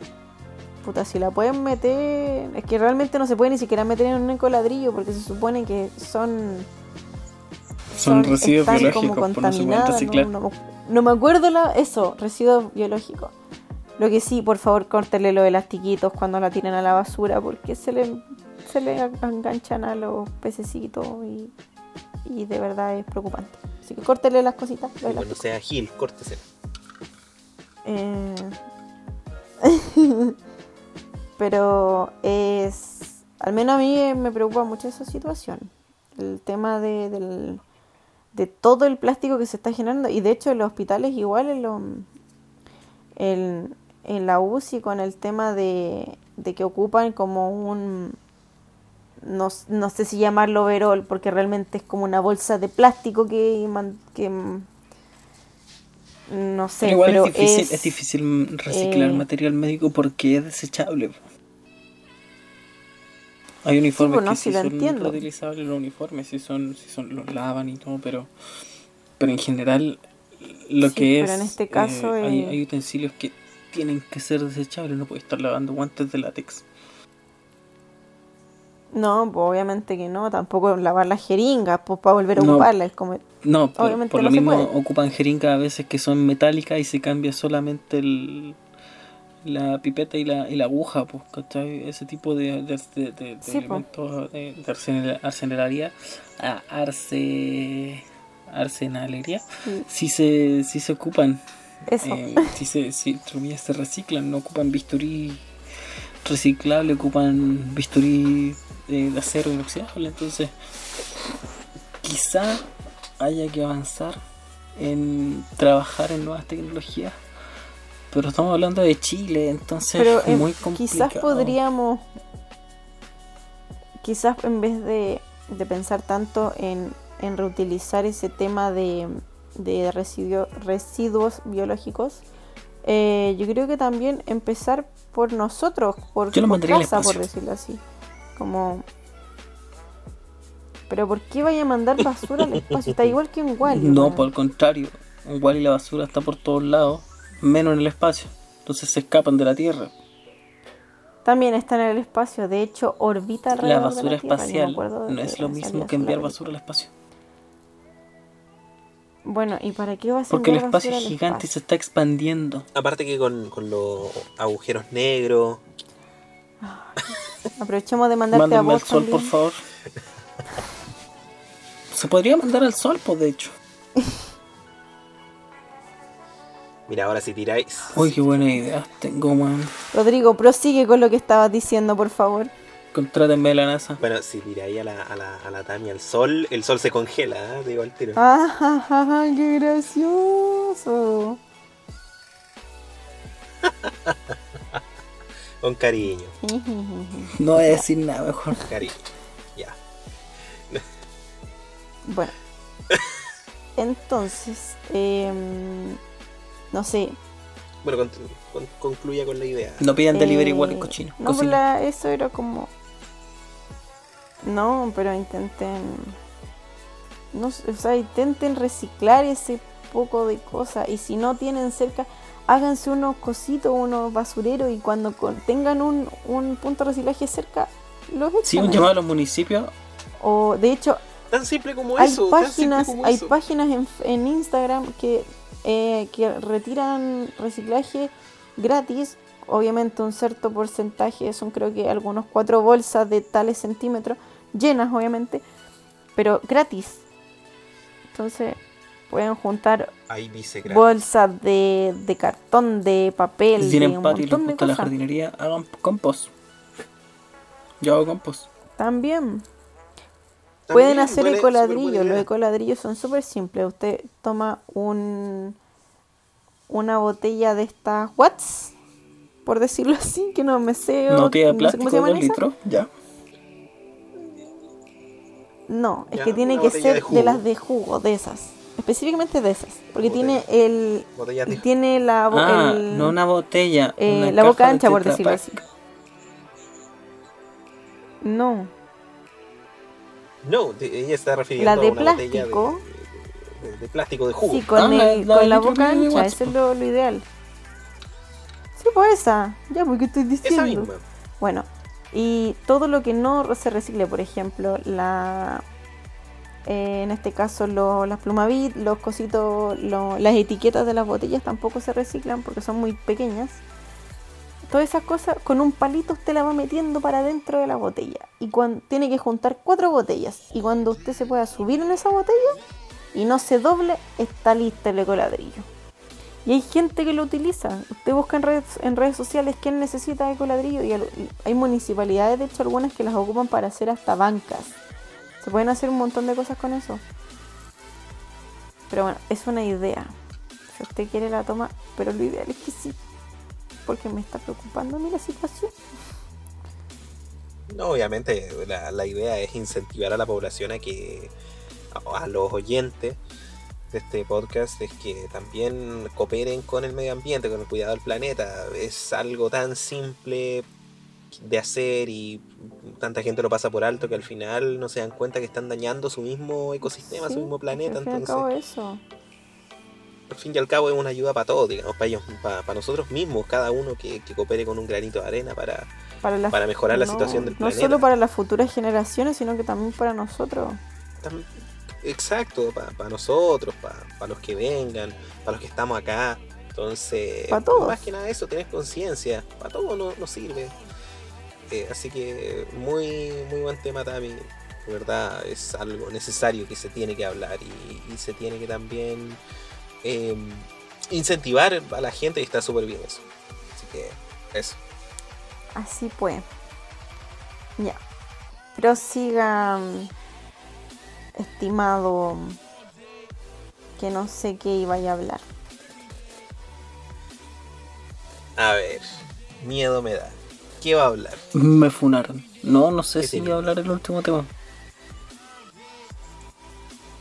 puta, si la pueden meter, es que realmente no se puede ni siquiera meter en un ecoladrillo porque se supone que son Son residuos están biológicos, como pues no se pueden contaminadas, reciclar. no, no- no me acuerdo la, eso, residuos biológicos. Lo que sí, por favor, córtele los elastiquitos cuando la tiren a la basura porque se le, se le enganchan a los pececitos y, y de verdad es preocupante. Así que córtele las cositas, los cuando sea Gil, córtese. Eh, <laughs> Pero es, Al menos a mí me preocupa mucho esa situación. El tema de, del, de todo el plástico que se está generando. Y de hecho en los hospitales igual en, lo- en, en la UCI con el tema de, de que ocupan como un... No, no sé si llamarlo overol, porque realmente es como una bolsa de plástico que... que no sé, igual pero es difícil, es- es difícil reciclar eh, material médico porque es desechable. Hay uniformes que sí son entiendo. reutilizables, los uniformes sí son, sí son, los lavan y todo, pero, pero en general lo Sí, que es, pero en este caso, eh, hay, eh, hay utensilios que tienen que ser desechables, no puedes estar lavando guantes de látex. No, pues obviamente que no, tampoco lavar las jeringas, pues para volver a No. ocuparlas, es como... No, por, Obviamente por no lo mismo puede. ocupan jeringas a veces que son metálicas y se cambia solamente el, la pipeta y la, y la aguja, pues, ¿cachai? Ese tipo de, de, de- de- de Sí, elementos de, de arsenal- a- arce, arsenalería, Sí. sí se, sí se ocupan, Eso. eh, se, se reciclan, no ocupan bisturí reciclable, ocupan bisturí eh, de acero inoxidable, entonces quizá haya que avanzar en trabajar en nuevas tecnologías. Pero estamos hablando de Chile, entonces Pero es eh, muy complicado. quizás podríamos, quizás en vez de, de pensar tanto en, en reutilizar ese tema de, de residuo- residuos biológicos, eh, yo creo que también empezar por nosotros, por, por casa, por decirlo así. Como... Pero ¿por qué vaya a mandar basura al espacio? Está igual que un Wally. <laughs> No, por el contrario. Igual y la basura está por todos lados, menos en el espacio. Entonces se escapan de la Tierra. También está en el espacio, de hecho orbita La alrededor de basura la me espacial no es lo mismo que enviar basura al espacio. Bueno, ¿y para qué vas a Porque el espacio es basura al gigante y se está expandiendo. Aparte que con, con los agujeros negros. Aprovechemos de mandarte a Mándenme al vos sol, por favor. <laughs> Se podría mandar al sol, pues de hecho. <laughs> Mira, ahora si tiráis. Uy, qué buena idea tengo, man. Rodrigo, prosigue con lo que estabas diciendo, por favor. Contrátenme de la NASA. Bueno, si tiráis a la, a la, a la Tami al sol, el sol se congela, ¿eh? digo al tiro. ¡Ah, ja, ja, qué gracioso! <laughs> Con cariño, <laughs> No voy a decir nada mejor. cariño. Ya. bueno, <laughs> entonces, em, no sé. Bueno, con- con- concluya con la idea. No pidan delivery eh, igual en cochino. No, pues la- eso era como. No, pero intenten. No, sé, o sea, intenten reciclar ese poco de cosas. Y si no tienen cerca, háganse unos cositos, unos basureros. Y cuando con- tengan un, un punto de reciclaje cerca, los echan. Sí, un llamado a los municipios. O de hecho, Tan simple como hay eso. tan simple páginas, como hay eso. páginas en, en Instagram que, eh, que retiran reciclaje gratis. Obviamente un cierto porcentaje, son creo que algunos cuatro bolsas de tales centímetros, llenas obviamente, pero gratis. Entonces pueden juntar Ahí dice gratis. bolsas de, de cartón, de papel, Si de un patio y les montón de gusta la jardinería, hagan compost. Yo hago compost. También. Pueden hacer buena- ecoladrillos. Los ecoladrillos son súper simples. Usted toma un una botella de estas Watts, por decirlo <laughs> así, que no me sé. No tiene no sé plástico cómo se de llaman 2 esas. litros. Ya. No, es Ya, que tiene que botella ser de las de jugo, de esas. Específicamente de esas. Porque Botella. tiene el. Botellas de- Tiene la. Ah, el- no una botella. eh, una la boca ancha, por decirlo así. No. No, de- ella está refiriendo La de a una botella plástico. de, de- de plástico de jugo. Sí, con, Ah, el- la con boca ancha, eso es lo, lo ideal. Sí, pues esa. Ya, porque estoy Esa diciendo. misma. Bueno, y todo lo que no se recicle, por ejemplo, la eh, en este caso lo- las plumavit, los cositos, lo- las etiquetas de las botellas tampoco se reciclan porque son muy pequeñas. Todas esas cosas, con un palito usted la va metiendo para dentro de la botella. Y cuando tiene que juntar cuatro botellas. Y cuando usted se pueda subir en esa botella y no se doble, está listo el ecoladrillo. Y hay gente que lo utiliza. Usted busca en redes, en redes sociales quién necesita ecoladrillo y hay municipalidades, de hecho, algunas que las ocupan para hacer hasta bancas. Se pueden hacer un montón de cosas con eso. Pero bueno, es una idea. Si usted quiere la toma, pero lo ideal es que sí. Porque me está preocupando a mí la situación. No, obviamente la, la idea es incentivar a la población a que, a, a los oyentes de este podcast, es que también cooperen con el medio ambiente, con el cuidado del planeta. Es algo tan simple de hacer y tanta gente lo pasa por alto que al final no se dan cuenta que están dañando su mismo ecosistema, su mismo planeta. Entonces, eso. Al fin y al cabo es una ayuda para todos, digamos, para ellos, para, para nosotros mismos, cada uno que, que coopere con un granito de arena para, Para, para mejorar la no- situación del No planeta. solo para las futuras generaciones, sino que también para nosotros. Exacto, para nosotros, para los que vengan, para los que estamos acá. Entonces, todos. más que nada eso, tenés conciencia. Para todos no, no sirve. Eh, así que muy, muy buen tema, Tami. De verdad, es algo necesario que se tiene que hablar y, y se tiene que también eh, incentivar a la gente y está súper bien eso. Así que, eso. Así pues. Ya. Prosigan, estimado, que no sé qué iba a hablar. A ver, miedo me da. ¿Qué va a hablar? Me funaron. No, no sé ¿Qué si voy a hablar el último tema.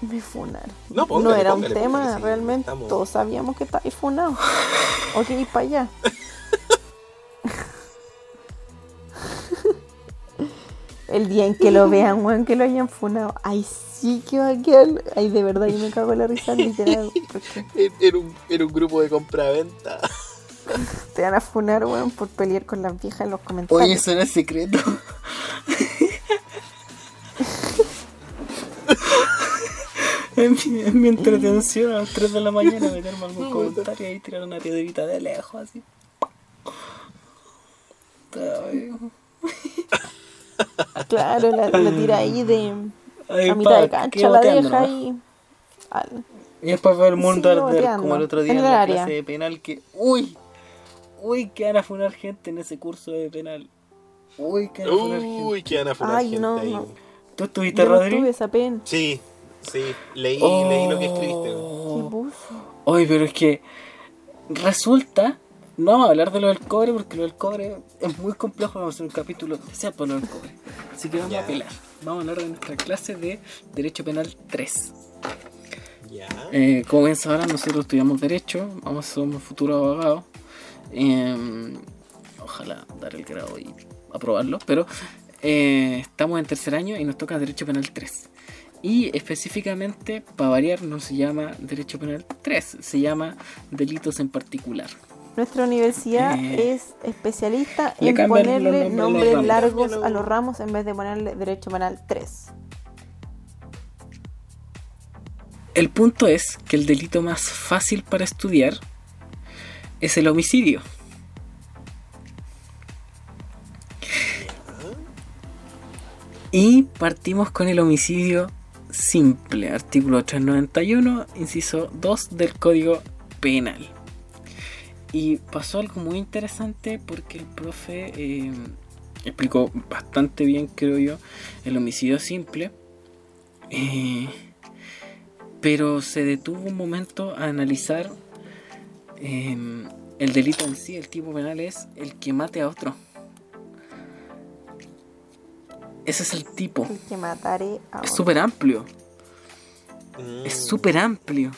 Me funaron. No, póngale, era póngale, un tema, póngale, sí, realmente estamos- todos sabíamos que estaba funado. <laughs> ok, para allá. El día en que lo vean, weón, que lo hayan funado. Ay, sí que va a quedar. Ay, de verdad, yo me cago en la risa literal. Era un, era un grupo de compra-venta. te van a funar, weón, por pelear con las viejas en los comentarios. Oye, eso era secreto. En, mi, en mi entretención a las 3 de la <laughs> mañana meterme algún comentario y tirar una piedrita de lejos así. <laughs> Claro, la, la tira ahí de ay, a mitad de cancha, la boteando, deja ¿no? ahí. al- Y después ver el mundo arder como el otro día en la área. clase de penal que. ¡Uy! ¡Uy! Que van a funar gente en ese curso de penal. ¡Uy! Que van a funar gente. Uy, que van a funar Ay, gente no, ahí. no. ¿Tú estuviste, Yo no tuve esa pena. Sí, sí, leí, leí lo que escribiste. Oh. ¿Qué puso? Oye, pero es que resulta, no vamos a hablar de lo del cobre porque lo del cobre es muy complejo, vamos a hacer un capítulo especial por lo del cobre. Así que vamos a apelar. Vamos a hablar de nuestra clase de Derecho Penal 3. Ya. Eh, como bien sabrán, nosotros estudiamos Derecho, vamos a ser un futuro abogado. Eh, ojalá dar el grado y aprobarlo, pero eh, estamos en tercer año y nos toca Derecho Penal 3. Y específicamente, para variar, no se llama Derecho Penal 3, se llama Delitos en particular. Nuestra universidad Eh, es especialista en ponerle nombres nombres ramos. largos a los ramos en vez de ponerle Derecho Penal 3. El punto es que el delito más fácil para estudiar es el homicidio. Y partimos con el homicidio simple, artículo 391, inciso 2 del Código Penal. Y pasó algo muy interesante porque el profe eh, explicó bastante bien, creo yo, el homicidio simple. Eh, pero se detuvo un momento a analizar eh, el delito en sí, el tipo penal es el que mate a otro. Ese es el tipo. El que mataré a Es súper amplio. Mm, Es súper amplio.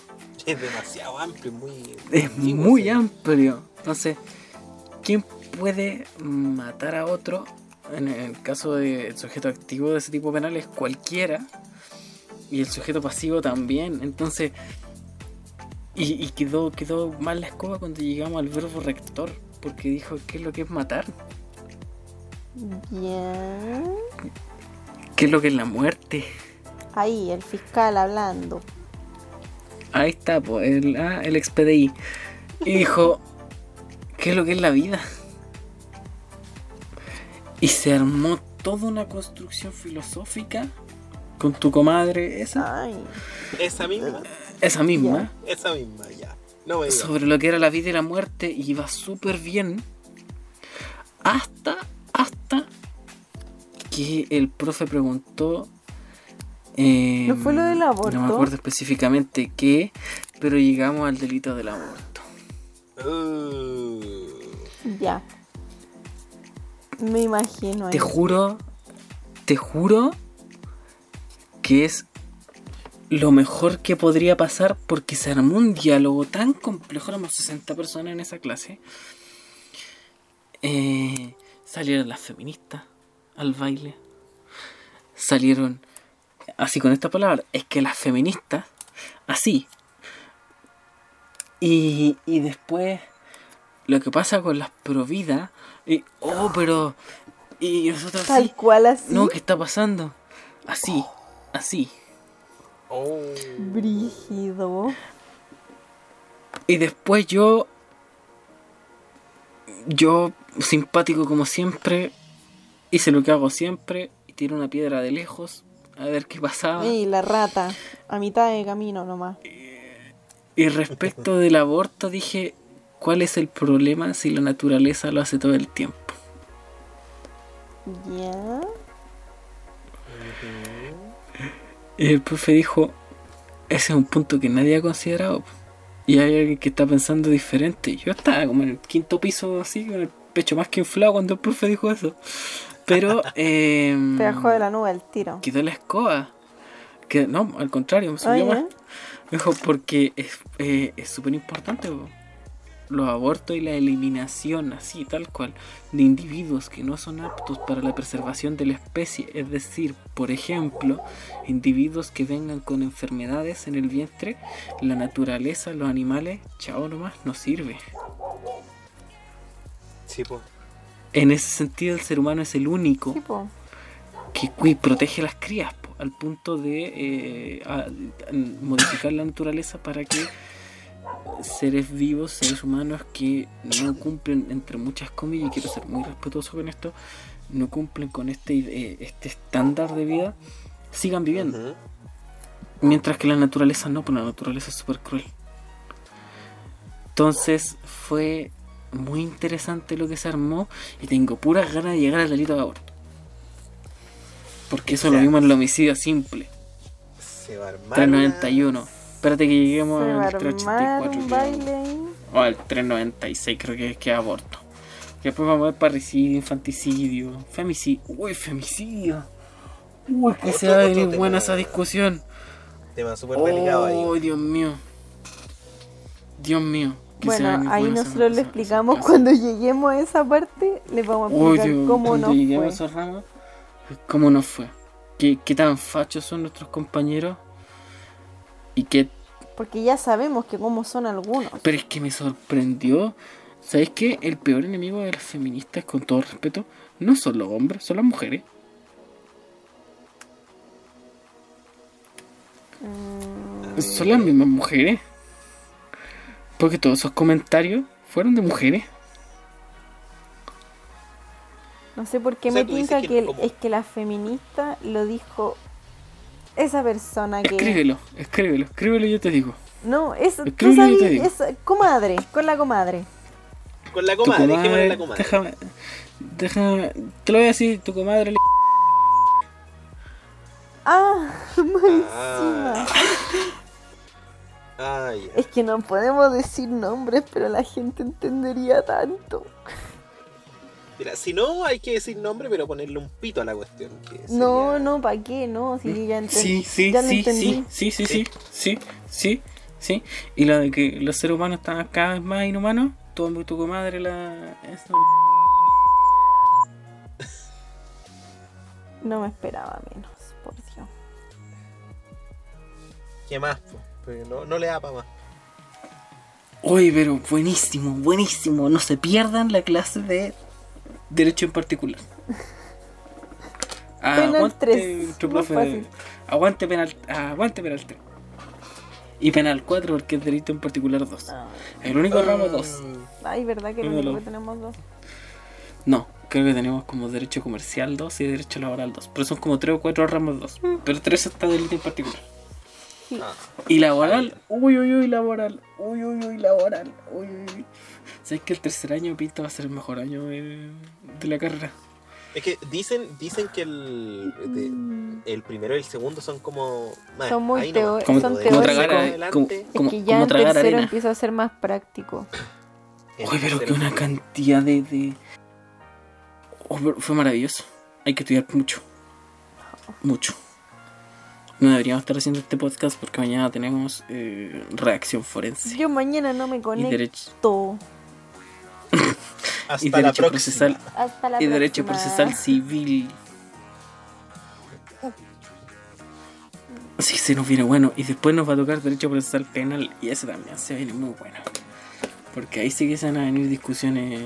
Es demasiado amplio, muy. Es muy amplio. Entonces, ¿quién puede matar a otro? En el caso del sujeto activo de ese tipo penal es cualquiera. Y el sujeto pasivo también. Entonces, y, y quedó, quedó mal la escoba cuando llegamos al verbo rector. Porque dijo, ¿qué es lo que es matar? Bien. ¿Qué es lo que es la muerte? Ahí, el fiscal hablando. Ahí está, pues, el, ah, el ex PDI. Y dijo, <laughs> ¿qué es lo que es la vida? Y se armó toda una construcción filosófica con tu comadre, esa, Ay, Esa misma, esa misma. esa misma, ya. No me digas. sobre lo que era la vida y la muerte y iba súper bien hasta que el profe preguntó eh, ¿No fue lo del aborto? no me acuerdo específicamente qué pero llegamos al delito del aborto Uh, Ya. Me imagino. te ahí. juro te juro que es lo mejor que podría pasar porque se armó un diálogo tan complejo, éramos 60 personas en esa clase. Eh, salieron las feministas al baile. Salieron, así con esta palabra, es que las feministas, así. Y, y después, lo que pasa con las providas, y, oh, pero... Y nosotros así, Tal cual así. no, ¿qué está pasando? Así, así. oh. Brígido. Y después yo. Yo, simpático como siempre, hice lo que hago siempre y tiré una piedra de lejos a ver qué pasaba. Y la rata. A mitad de camino nomás. Y respecto del aborto dije, ¿cuál es el problema si la naturaleza lo hace todo el tiempo? Ya. Y el profe dijo, ese es un punto que nadie ha considerado. Y hay alguien que está pensando diferente. Yo estaba como en el quinto piso así, con el pecho más que inflado cuando el profe dijo eso. Pero... Eh, <laughs> Te bajó de la nube el tiro. quitó la escoba. Que, no, al contrario, me subió más. Me dijo, porque es eh, es súper importante po. los abortos y la eliminación, así tal cual, de individuos que no son aptos para la preservación de la especie. Es decir, por ejemplo, individuos que vengan con enfermedades en el vientre, la naturaleza, los animales, chao nomás, no sirve. Sí, po. En ese sentido, el ser humano es el único Sí, que cui- protege las crías po, al punto de eh, a- a modificar la naturaleza para que seres vivos, seres humanos que no cumplen, entre muchas comillas, y quiero ser muy respetuoso con esto, no cumplen con este, eh, este estándar de vida, sigan viviendo. Mientras que la naturaleza no, pues la naturaleza es súper cruel. Entonces fue muy interesante lo que se armó y tengo puras ganas de llegar al delito de aborto. Porque eso lo vimos en el homicidio simple, Se va a armar. 391. Espérate que lleguemos al armar 384. un creo. baile ahí. O al 396 creo que es que es aborto. Que después vamos a ver parricidio, infanticidio, femicidio. Uy, femicidio. Uy, que se va a venir buena esa discusión. Tema súper delicado ahí. Oh, Dios mío. Dios mío. Bueno, ahí nosotros le explicamos cuando lleguemos a esa parte, les vamos a explicar Dios, cómo nos lleguemos a fue. esos ramos, ¿cómo nos fue? ¿Qué, ¿Qué tan fachos son nuestros compañeros? Y qué Porque ya sabemos que cómo son algunos. Pero es que me sorprendió. ¿Sabéis qué? El peor enemigo de las feministas, con todo respeto, no son los hombres, son las mujeres. Mm, Son las mismas mujeres. Porque todos esos comentarios fueron de mujeres. no sé por qué O sea, me tinca que que, el- como- es que la feminista lo dijo esa persona que... Escríbelo, escríbelo, escríbelo y yo te digo. No, es, tú Escríbelo y te sabes, digo. es comadre, con la comadre. Con la Tu comadre, dejémosle la comadre. Déjame, déjame, te lo voy a decir, tu comadre le- Ah, <laughs> más Ah. Ah, ya. Es que no podemos decir nombres, pero la gente entendería tanto. Mira, si no, hay que decir nombre, pero ponerle un pito a la cuestión. que No, sería- no, ¿para qué? No, si ya Sí, entendí. sí, ya lo sí, entendí. sí, sí, sí, sí, sí, sí, sí. Y lo de que los seres humanos están cada vez más inhumanos, tu, tu comadre la... eso. No me esperaba menos, por Dios. ¿Qué más? po? No, no le da para más. Oye, pero buenísimo, buenísimo. No se pierdan la clase de Derecho en particular. <laughs> Penal Aguante, tres, nuestro muy profe. fácil. Aguante penal, aguante penal 3. Y penal 4 porque es Derecho en particular 2. Ah. El único ramo 2. Ay, ¿verdad que Dímelo. único que tenemos dos? No, creo que tenemos como Derecho Comercial 2 y Derecho Laboral 2. Pero son como 3 o 4 ramos 2. Pero 3 está Derecho en particular. Ah, Y laboral, uy, uy, uy, laboral, uy, uy, uy, laboral, uy, uy, uy. ¿Sabes que el tercer año pinta va a ser el mejor año de, de la carrera? Es que dicen, dicen que el, de- Mm. el primero y el segundo son como. bueno, Son muy teo- Como, son De como teóricos. tragar, a- como, Es como- que ya como tragar tercero arena. empieza a ser más práctico. Uy, pero que una cantidad de, de... Oh, fue maravilloso. Hay que estudiar mucho. Mucho. No deberíamos estar haciendo este podcast porque mañana tenemos eh, reacción forense. Yo mañana no me Y conecto. derecho, <laughs> Hasta y la derecho próxima. procesal Hasta la y derecho próxima. procesal civil. Así que se nos viene bueno. Y después nos va a tocar derecho procesal penal. Y ese también se viene muy bueno. Porque ahí sí que se van a venir discusiones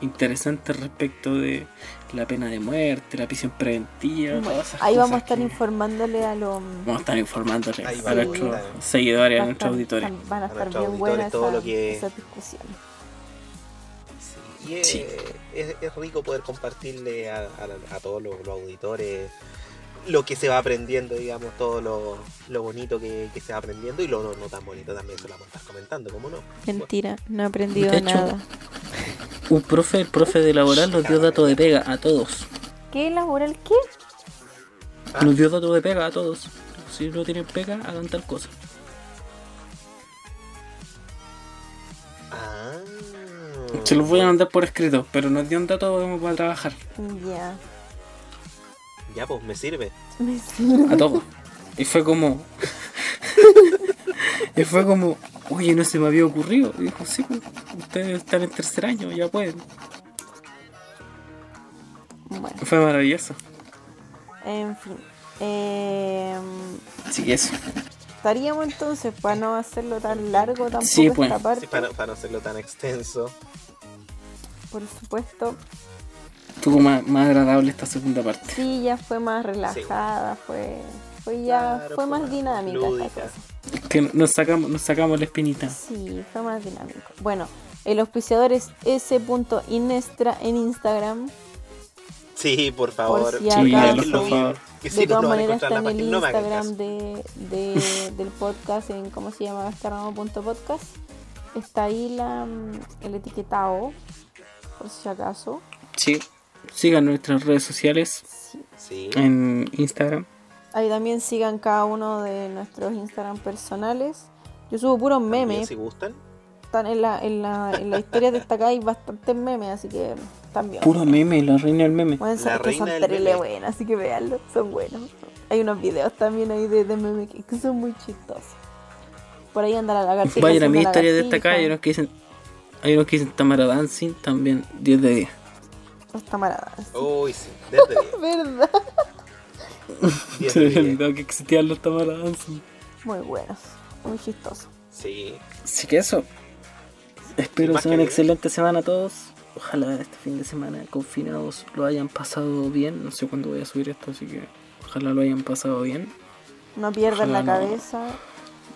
interesantes respecto de la pena de muerte, la prisión preventiva. Bueno, todas esas ahí vamos a estar que informándole a los. Vamos a estar informándole Ahí a nuestros seguidores, a nuestros auditores. Van a estar bien buenas todo lo esas- que- esas discusiones. Sí, y es, Sí. es- es rico poder compartirle a, a- a todos los, los auditores lo que se va aprendiendo, digamos, todo lo, lo bonito que, que se va aprendiendo y lo no, no tan bonito también se lo vamos a estar comentando, ¿cómo no? Mentira, no he aprendido hecho, nada. Un profe, el profe de laboral nos dio datos de pega a todos. ¿Qué laboral qué? Nos dio datos de pega a todos. Si no tienen pega, hagan tal cosa. Ah. Se los voy a mandar por escrito, pero nos dio un dato para trabajar. Ya. Ya, pues me sirve. Me sirve. A todos. Y fue como. <laughs> y fue como. Oye, no se me había ocurrido. Y dijo, sí, pues, ustedes están en tercer año, ya pueden. Bueno, Fue maravilloso. en fin. Eh, Así que eso. estaríamos entonces para no hacerlo tan largo tampoco Sí, pues. esta parte. Sí, para, para no hacerlo tan extenso. Por supuesto. Estuvo más, más agradable esta segunda parte. Sí, ya fue más relajada, fue, fue ya, Claro, fue más más dinámica lúdica. esta cosa. Que nos sacamos, nos sacamos la espinita. Sí, fue más dinámico. Bueno, el auspiciador es s.inestra en Instagram. Sí, por favor. si Sí, acaso. háganlo, por favor. Que sí, de todas maneras está en el Instagram de, de- <laughs> del podcast, en cómo se llama gastarramo.podcast. Está ahí la, el etiquetado, por si acaso. Sí. Sigan nuestras redes sociales. Sí. en Instagram. Ahí también sigan cada uno de nuestros Instagram personales. Yo subo puros También, memes. Si gustan. Están en la, en la, en la historia destacada hay bastantes memes, así que también. Puro meme, la reina del meme. Bueno, La son, que son reina del terrible meme. buenas, así que véanlo, son buenos. Hay unos videos también ahí de, de memes que, que son muy chistosos. Por ahí anda la lagartija. Vayan a mi historia destacada. Hay unos que dicen. Hay unos que dicen Tamara Dancing. También 10 de 10. Los camaradas. Uy, sí. Desde 10. <laughs> ¿Verdad? <laughs> 10 Se 10. olvidado que existían los Tamara. Muy buenos. Muy chistosos. Sí. Así que eso. Espero sea que una excelente semana a todos. Ojalá este fin de semana confinados lo hayan pasado bien. No sé cuándo voy a subir esto, así que ojalá lo hayan pasado bien. No pierdan la no. cabeza.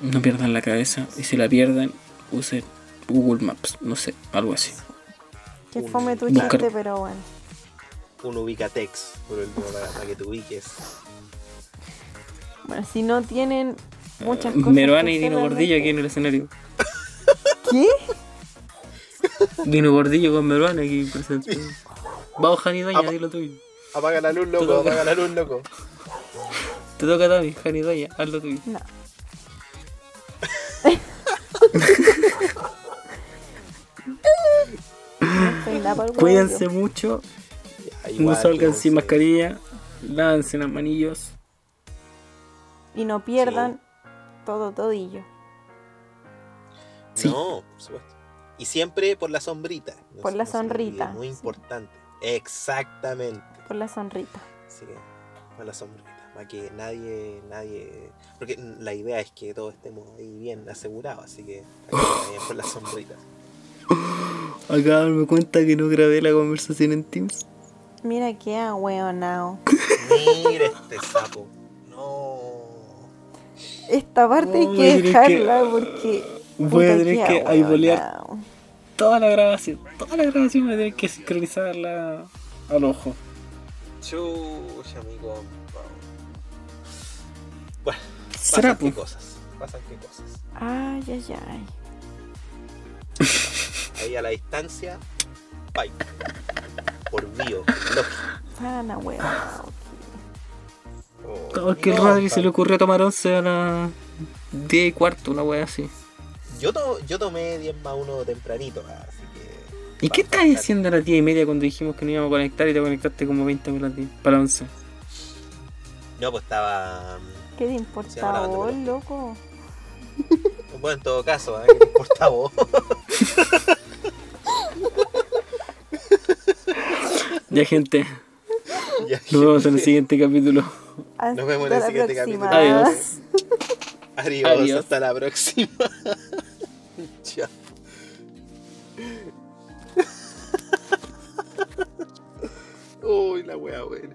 No pierdan la cabeza. Y si la pierden, usen Google Maps. No sé, algo así. Que fome tu chiste, pero bueno. Un ubicatex. Por último, para, para que te ubiques. Bueno, si no tienen muchas cosas. Meruana y Dino Gordillo aquí en el escenario. ¿Qué? Dino Gordillo con Meruana aquí presente. Vamos, Jani Doña, Apa- dilo tuyo. Apaga la luz, loco. Apaga la luz, loco. Te toca a Tami, Jani Doña, haz lo tuyo. No. <laughs> <laughs> Cuídense mucho, No salgan sin cuídense. mascarilla, lávense las manillos. Y no pierdan todo todillo. Sí. No, por supuesto. Y siempre por la sombrita. No Por la sonrita, Muy sí. importante. Exactamente. Por la sonrita. Así que por la sombrita. Para que nadie, nadie. Porque la idea es que todos estemos ahí bien asegurados. Así que por la sombrita. <gasps> Acabo de darme cuenta que no grabé la conversación en Teams. Mira qué ahueonao. Mira este sapo. No. Esta parte hay que dejarla porque. Voy a tener que aibolear toda la grabación. Toda la grabación voy a tener que sincronizarla al ojo. Chucha, amigo. Bueno, Será, pasan qué pues. cosas. pasan qué cosas. Ay, ay, ay. Ahí a la distancia, ¡pay! Por bio, lógico. Pana, weón. Oh, que el no, Rodri se le ocurrió tomar 11 a las 10 y cuarto, una wea así. Yo, to- yo tomé 10 más 1 tempranito, así que. ¿Y qué estabas haciendo a las 10 y media cuando dijimos que no íbamos a conectar y te conectaste como 20 para las 10? Para las 11. No, pues estaba. ¿Qué te Sí, importa ahora vos, loco? Bueno, en todo caso, ¿eh? ¿qué te importa a vos? <laughs> Ya, gente, <laughs> Ya, nos vemos en el siguiente capítulo. Hasta vemos en el la siguiente próxima. capítulo. Adiós. Adiós, Adiós. hasta la próxima. <laughs> Chao. <laughs> Uy, la wea buena.